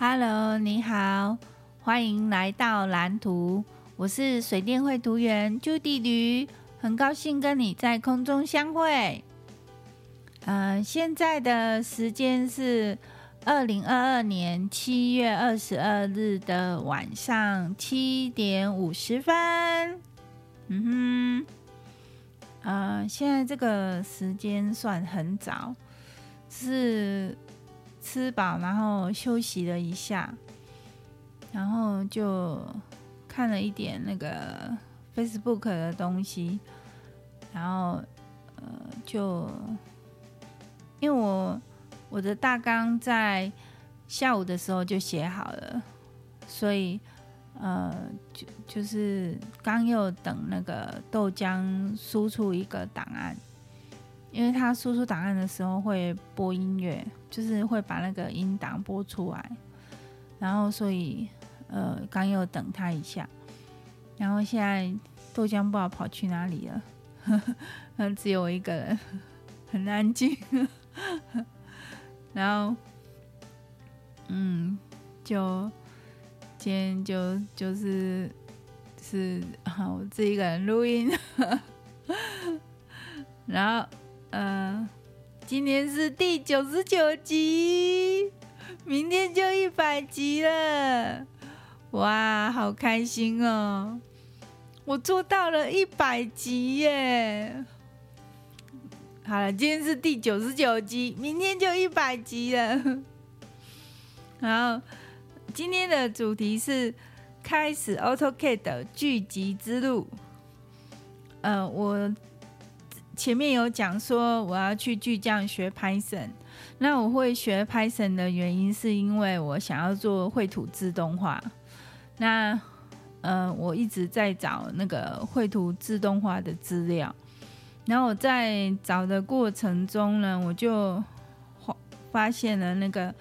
Hello，你好，欢迎来到蓝图。我是水电绘图员朱迪驴，很高兴跟你在空中相会。呃，现在的时间是二零二二年七月二十二日的晚上七点五十分。嗯哼，呃，现在这个时间算很早，是吃饱然后休息了一下，然后就看了一点那个 Facebook 的东西，然后呃，就因为我。我的大纲在下午的时候就写好了，所以呃，就就是刚又等那个豆浆输出一个档案，因为他输出档案的时候会播音乐，就是会把那个音档播出来，然后所以呃，刚又等他一下，然后现在豆浆不知道跑去哪里了，呵呵，只有我一个人，很安静。然后，嗯，就今天就就是是好，我自己一个人录音。然后，呃，今天是第九十九集，明天就一百集了，哇，好开心哦！我做到了一百集耶！好了，今天是第九十九集，明天就一百集了。然后今天的主题是开始 AutoCAD 的巨集之路。呃，我前面有讲说我要去巨匠学 Python，那我会学 Python 的原因是因为我想要做绘图自动化。那呃，我一直在找那个绘图自动化的资料。然后我在找的过程中呢，我就发发现了那个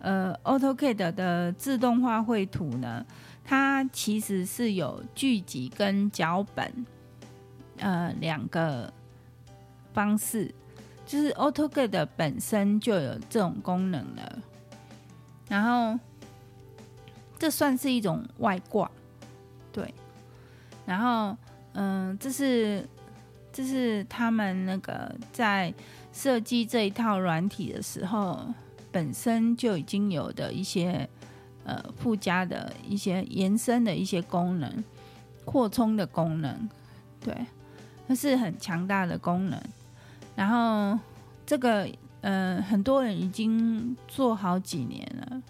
呃，AutoCAD 的自动化绘图呢，它其实是有聚集跟脚本呃两个方式，就是 AutoCAD 本身就有这种功能了，然后这算是一种外挂，对，然后嗯、这是。这是他们那个在设计这一套软体的时候，本身就已经有的一些呃附加的一些延伸的一些功能、扩充的功能，对，它是很强大的功能。然后这个呃很多人已经做好几年了，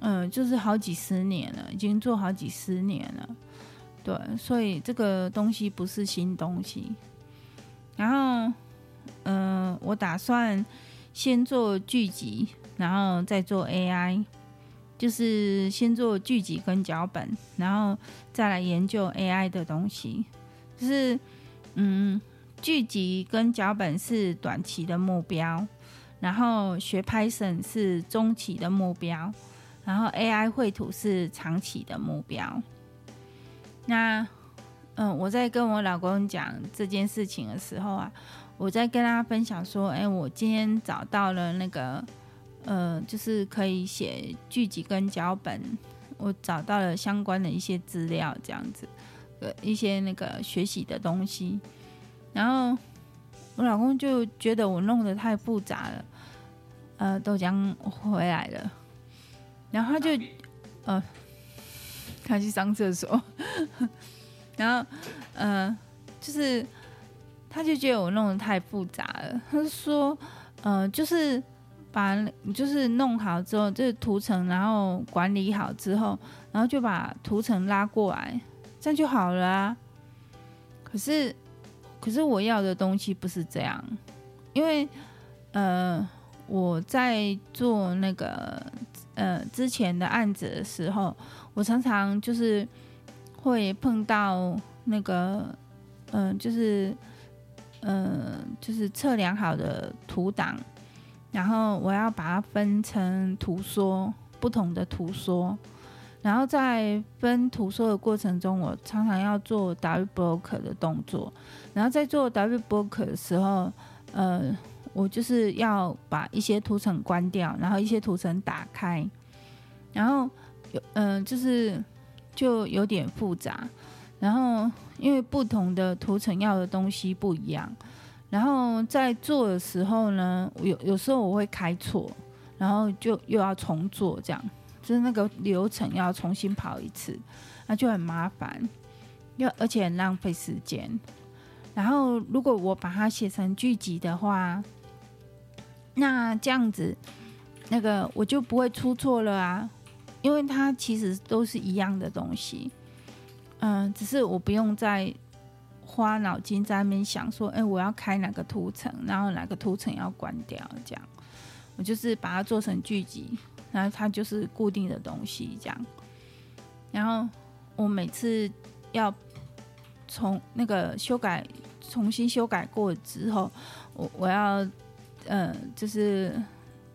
嗯、就是好几十年了，已经做好几十年了，对，所以这个东西不是新东西。然后，嗯、我打算先做剧集，然后再做 AI，就是先做剧集跟脚本，然后再来研究 AI 的东西。就是，嗯，剧集跟脚本是短期的目标，然后学 Python 是中期的目标，然后 AI 绘图是长期的目标。那。嗯，我在跟我老公讲这件事情的时候啊，我在跟他分享说，哎，我今天找到了那个，呃，就是可以写剧集跟脚本，我找到了相关的一些资料，这样子，呃，一些那个学习的东西。然后我老公就觉得我弄得太复杂了，呃，豆浆回来了，然后他就，呃，他去上厕所。然后，呃，就是，他就觉得我弄得太复杂了。他就说，呃，就是把，就是弄好之后，就是涂层，然后管理好之后，然后就把涂层拉过来，这样就好了啊。可是，可是我要的东西不是这样，因为，呃，我在做那个，呃，之前的案子的时候，我常常就是。会碰到那个，嗯、就是，嗯、就是测量好的图档，然后我要把它分成图缩，不同的图缩，然后在分图说的过程中，我常常要做 W block 的动作，然后在做 W block 的时候，呃，我就是要把一些图层关掉，然后一些图层打开，然后有嗯、就是就有点复杂。然后因为不同的图层要的东西不一样，然后在做的时候呢，有有时候我会开错，然后就又要重做，这样就是那个流程要重新跑一次，那就很麻烦，又而且很浪费时间。然后如果我把它写成剧集的话，那这样子那个我就不会出错了啊，因为它其实都是一样的东西。嗯，只是我不用再花脑筋在那边想说，哎、我要开哪个图层，然后哪个图层要关掉，这样，我就是把它做成剧集，然后它就是固定的东西，这样。然后我每次要从那个修改，重新修改过之后，我我要，嗯，就是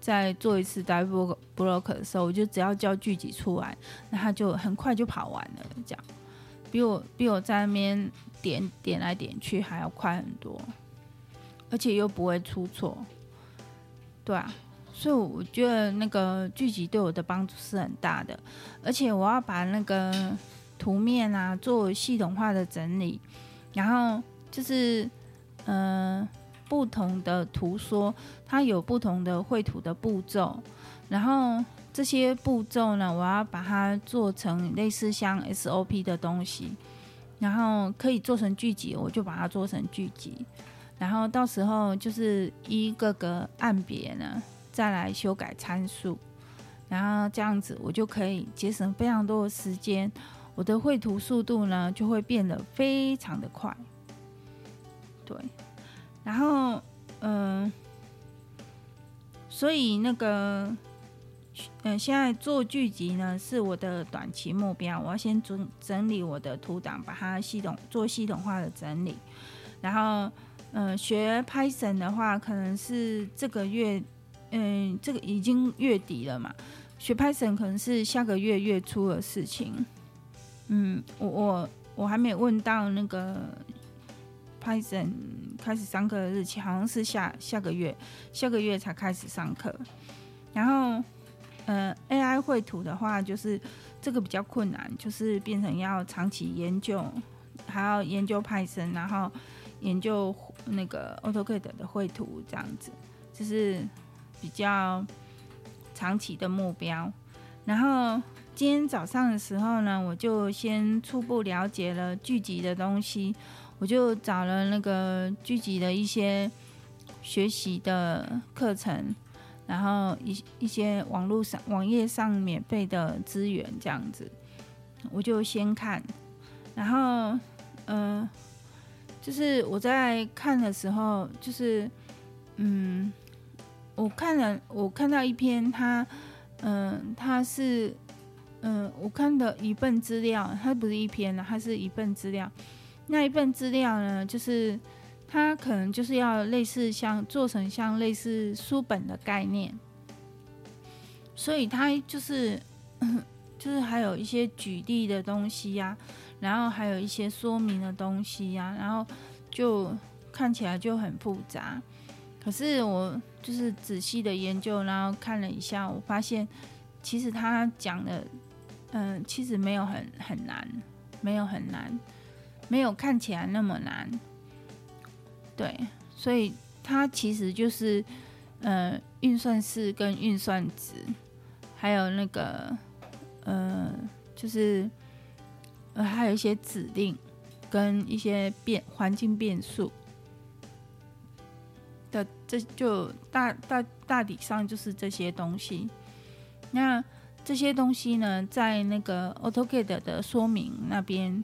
再做一次 double block 的时候，我就只要交剧集出来，那它就很快就跑完了，这样。比我比我在那边点点来点去还要快很多，而且又不会出错，对啊，所以我觉得那个剧集对我的帮助是很大的，而且我要把那个图面啊做系统化的整理，然后就是嗯、呃、不同的图说它有不同的绘图的步骤，然后。这些步骤呢，我要把它做成类似像 SOP 的东西，然后可以做成剧集，我就把它做成剧集，然后到时候就是一个个按别呢，再来修改参数，然后这样子我就可以节省非常多的时间，我的绘图速度呢就会变得非常的快，对，然后嗯、所以那个。嗯，现在做剧集呢是我的短期目标。我要先整整理我的图档，把它系统做系统化的整理。然后，嗯，学 Python 的话，可能是这个月，嗯，这个已经月底了嘛。学派森可能是下个月月初的事情。嗯，我我我还没问到那个派森开始上课的日期，好像是下下个月，下个月才开始上课。然后。呃，AI 绘图的话，就是这个比较困难，就是变成要长期研究，还要研究 Python，然后研究那个 AutoCAD 的绘图，这样子，就是比较长期的目标。然后今天早上的时候呢，我就先初步了解了剧集的东西，我就找了那个剧集的一些学习的课程。然后一一些网络上网页上免费的资源这样子，我就先看，然后嗯、就是我在看的时候，就是嗯，我看了我看到一篇，它嗯、呃，它是嗯、我看的一份资料，它不是一篇了，它是一份资料，那一份资料呢，就是。它可能就是要类似像做成像类似书本的概念，所以它就是就是还有一些举例的东西呀、然后还有一些说明的东西呀、然后就看起来就很复杂。可是我就是仔细的研究，然后看了一下，我发现其实他讲的，嗯，其实没有很很难，没有很难，没有看起来那么难。对，所以它其实就是，呃，运算式跟运算值，还有那个，呃，就是，呃，还有一些指令跟一些变环境变数的，这就大大大体上就是这些东西。那这些东西呢，在那个 AutoCAD 的说明那边，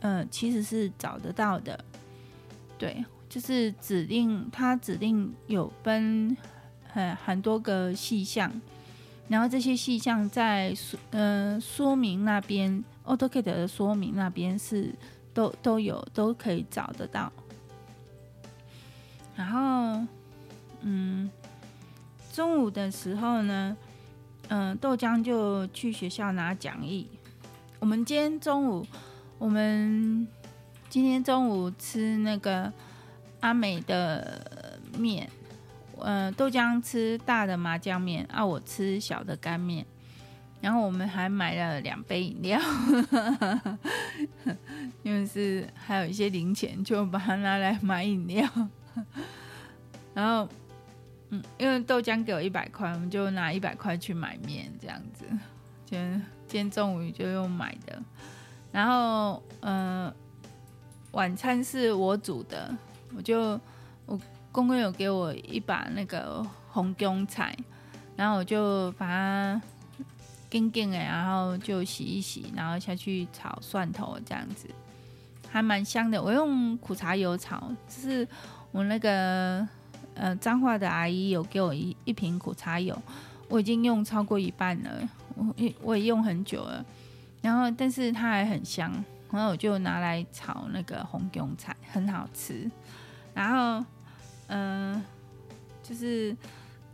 呃，其实是找得到的，对。就是指定，它指定有分很很多个细项，然后这些细项在说呃说明那边，AutoCAD 的说明那边是都都有都可以找得到。然后嗯，中午的时候呢，嗯、豆浆就去学校拿讲义。我们今天中午，我们今天中午吃那个。阿美的面，呃，豆浆吃大的麻酱面，啊，我吃小的干面。然后我们还买了两杯饮料，因为是还有一些零钱，就把它拿来买饮料。然后，嗯，因为豆浆给我一百块，我们就拿一百块去买面，这样子。今天今天中午就用买的。然后，嗯、呃，晚餐是我煮的，我就我公公有给我一把那个红姜菜，然后我就把它。干干的，然后就洗一洗，然后下去炒蒜头，这样子还蛮香的。我用苦茶油炒，就是我那个呃彰化的阿姨有给我一一瓶苦茶油，我已经用超过一半了，我我也用很久了。然后但是它还很香，然后我就拿来炒那个红姜菜，很好吃。然后嗯、就是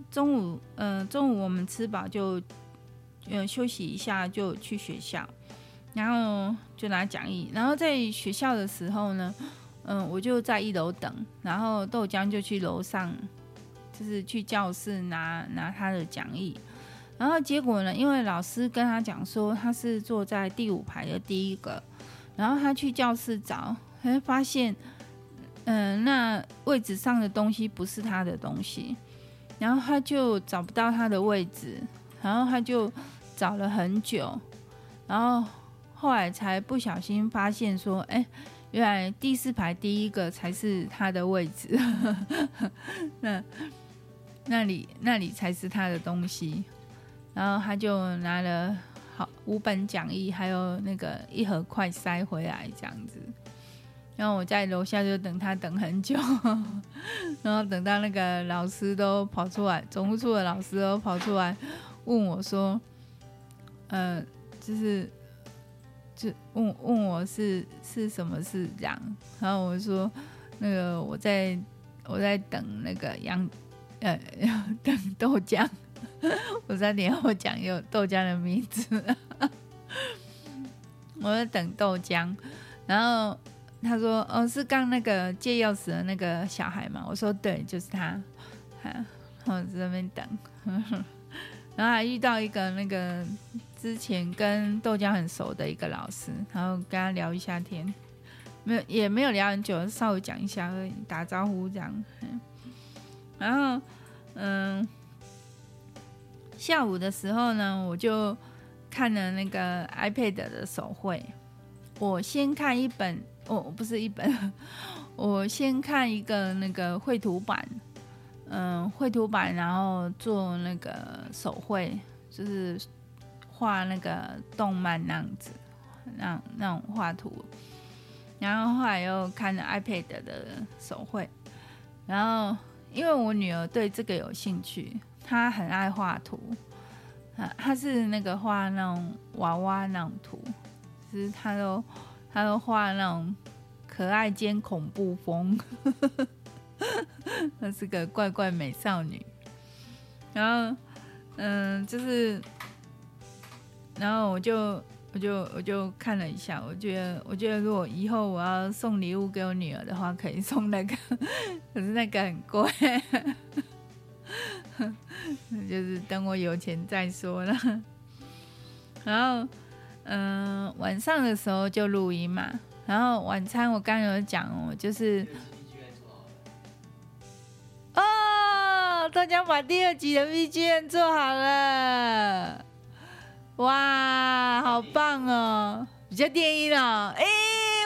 中午嗯、中午我们吃饱就。嗯，休息一下就去学校，然后就拿讲义。然后在学校的时候呢，嗯，我就在一楼等，然后豆浆就去楼上，就是去教室拿拿他的讲义。然后结果呢，因为老师跟他讲说他是坐在第五排的第一个，然后他去教室找，哎发现，嗯，那位置上的东西不是他的东西，然后他就找不到他的位置。然后他就找了很久，然后后来才不小心发现说，哎，原来第四排第一个才是他的位置，那那里那里才是他的东西。然后他就拿了好五本讲义，还有那个一盒快塞回来这样子。然后我在楼下就等他等很久，然后等到那个老师都跑出来，总务处的老师都跑出来。问我说：“呃，就是，就问问我是是什么事这样？然后我说，那个我在我在等那个杨，呃，等豆浆。我在连我讲有豆浆的名字，我在等豆浆。然后他说：哦，是刚那个借钥匙的那个小孩嘛？我说对，就是他。然后在那边等。”然后还遇到一个那个之前跟豆浆很熟的一个老师，然后跟他聊一下天，没有也没有聊很久，稍微讲一下而已，打招呼这样。然后嗯，下午的时候呢，我就看了那个 iPad 的手绘。我先看一本，哦，不是一本，我先看一个那个绘图板。嗯，绘图板，然后做那个手绘，就是画那个动漫那样子，那那种画图。然后后来又看了 iPad 的手绘，然后因为我女儿对这个有兴趣，她很爱画图，她是那个画那种娃娃那种图，其实她都她都画那种可爱兼恐怖风。她是个怪怪美少女，然后，嗯，就是，然后我就，我就，我就看了一下，我觉得，我觉得如果以后我要送礼物给我女儿的话，可以送那个，可是那个很贵，就是等我有钱再说了。然后，嗯，晚上的时候就录音嘛，然后晚餐我刚有讲哦，就是。大家把第二集的 BGM 做好了，哇，好棒哦！比较电音哦，哎，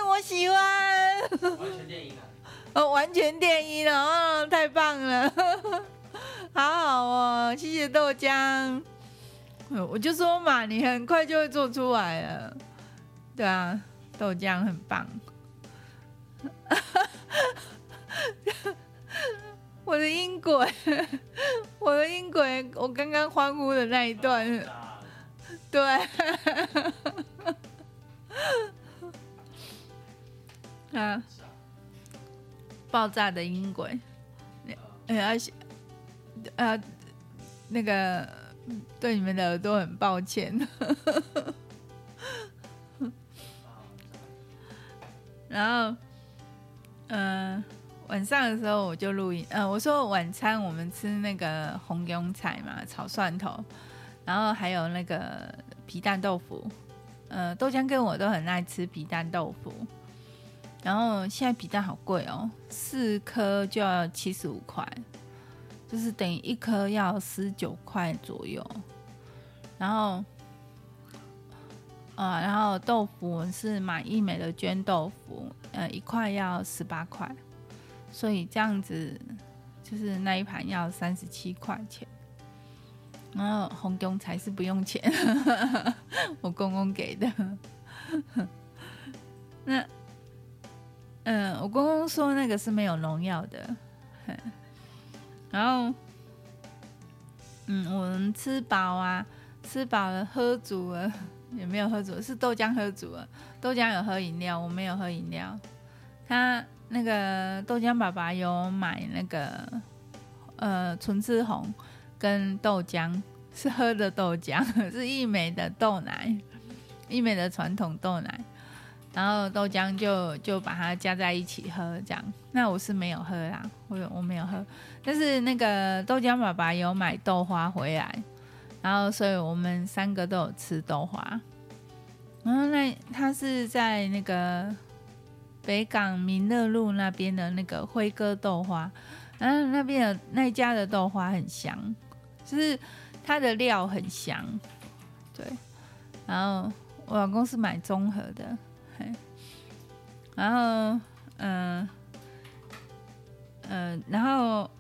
我喜欢。完全电音了。哦，完全电音了，哦，太棒了，好好哦，谢谢豆浆。我就说嘛，你很快就会做出来了。对啊，豆浆很棒。我的音轨，我的音轨，我刚刚欢呼的那一段，对，啊，爆炸的音轨，而且，呃，那个对你们的耳朵很抱歉，然后，嗯。晚上的时候我就录音，呃，我说晚餐我们吃那个红油菜嘛，炒蒜头，然后还有那个皮蛋豆腐，呃，豆浆跟我都很爱吃皮蛋豆腐。然后现在皮蛋好贵哦，四颗就要七十五块，就是等于一颗要十九块左右。然后，呃，然后豆腐是买一美的绢豆腐，呃，一块要十八块，所以这样子就是那一盘要三十七块钱。然后红中才是不用钱，我公公给的。那。嗯，我公公说那个是没有农药的，然后，嗯，我们吃饱啊，吃饱了，喝足了，也没有喝足，是豆浆喝足了，豆浆有喝饮料，我没有喝饮料。他那个豆浆爸爸有买那个呃纯吃红跟豆浆，是喝的豆浆，是义美的豆奶，义美的传统豆奶。然后豆浆就就把它加在一起喝，这样。那我是没有喝啦，我有我没有喝。但是那个豆浆爸爸有买豆花回来，然后所以我们三个都有吃豆花。然后那他是在那个北港民乐路那边的那个辉哥豆花，然后那边的那一家的豆花很香，就是它的料很香，对。然后我老公是买综合的。然后，嗯、嗯、然后，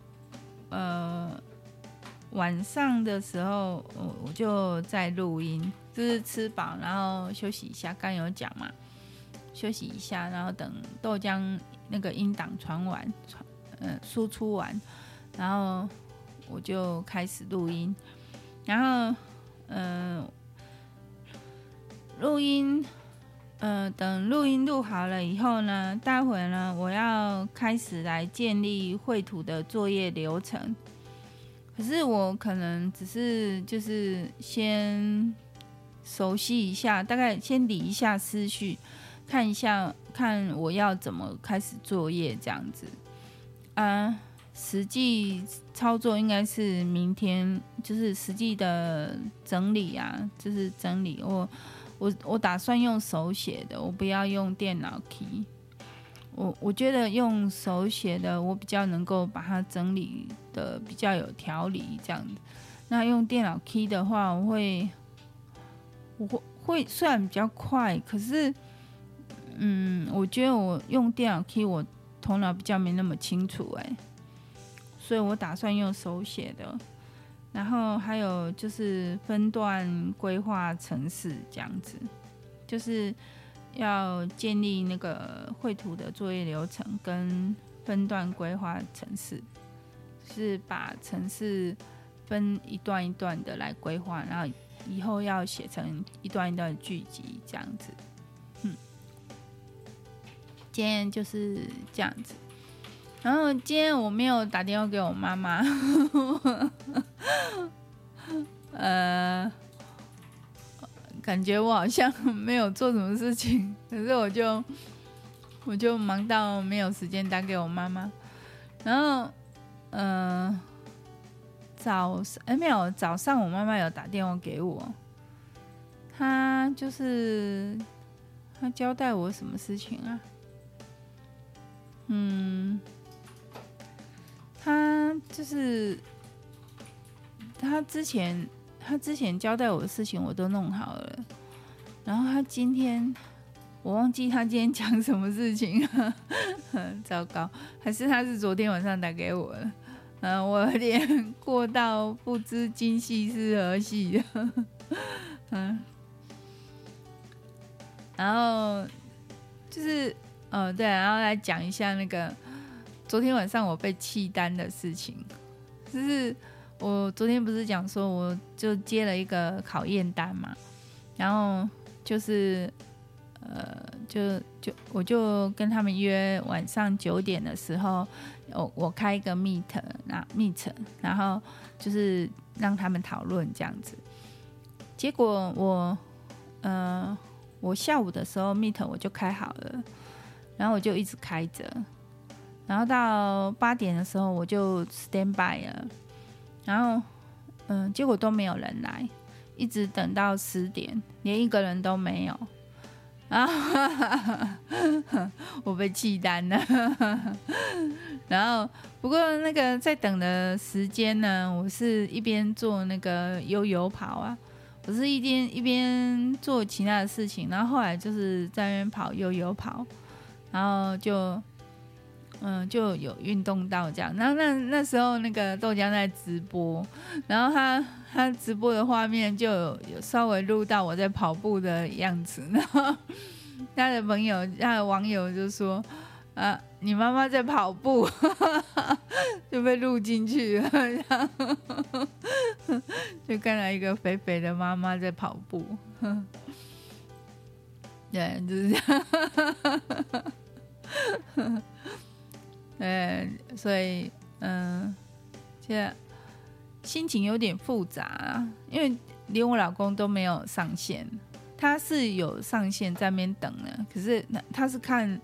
呃，晚上的时候，我我就在录音，就是吃饱，然后休息一下。刚有讲嘛，休息一下，然后等豆浆那个音档传完，传，嗯、输出完，然后我就开始录音，然后，嗯、录音。呃，等录音录好了以后呢，待会呢，我要开始来建立绘图的作业流程。可是我可能只是就是先熟悉一下，大概先理一下思绪，看一下看我要怎么开始作业这样子。啊，实际操作应该是明天，就是实际的整理啊，就是整理我。我我打算用手写的，我不要用电脑 key。我我觉得用手写的，我比较能够把它整理的比较有条理这样子。那用电脑 key 的话，我会我会会虽然比较快，可是嗯，我觉得我用电脑 key，我头脑比较没那么清楚哎，所以我打算用手写的。然后还有就是分段规划城市这样子，就是要建立那个绘图的作业流程跟分段规划城市，是把城市分一段一段的来规划，然后以后要写成一段一段的剧集这样子。嗯，今天就是这样子。然后今天我没有打电话给我妈妈，呃，感觉我好像没有做什么事情，可是我就我就忙到没有时间打给我妈妈。然后，呃，早上哎没有，早上我妈妈有打电话给我，她就是她交代我什么事情啊？嗯。他就是他之前他之前交代我的事情我都弄好了，然后他今天我忘记他今天讲什么事情，很 糟糕，还是他是昨天晚上打给我的，嗯，我有点过到不知今夕是何夕，嗯，然后就是哦对，然后来讲一下那个。昨天晚上我被弃单的事情，就是我昨天不是讲说，我就接了一个考验单嘛，然后就是呃，就就我就跟他们约晚上九点的时候，我我开一个 meet，那 meet，然后就是让他们讨论这样子。结果我呃，我下午的时候 meet 我就开好了，然后我就一直开着。然后到八点的时候，我就 stand by 了，然后嗯，结果都没有人来，一直等到十点，连一个人都没有。啊，我被气单了。然后，不过那个在等的时间呢，我是一边做那个悠悠跑啊，我是一边一边做其他的事情，然后后来就是在那边跑悠悠跑，然后就。嗯，就有运动到这样，然后那那时候那个豆浆在直播，然后他他直播的画面就有稍微录到我在跑步的样子，然后他的朋友他的网友就说啊，你妈妈在跑步，就被录进去了，然后就看到一个肥肥的妈妈在跑步，对，就是这样。呃，所以嗯，现在心情有点复杂啊，因为连我老公都没有上线，他是有上线在那边等呢，可是他是看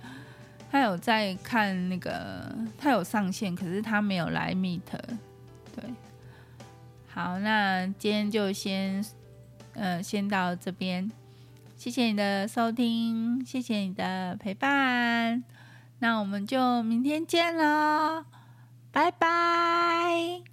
他有在看那个，他有上线，可是他没有来 meet，对，好，那今天就先呃先到这边，谢谢你的收听，谢谢你的陪伴。那我们就明天见了，拜拜。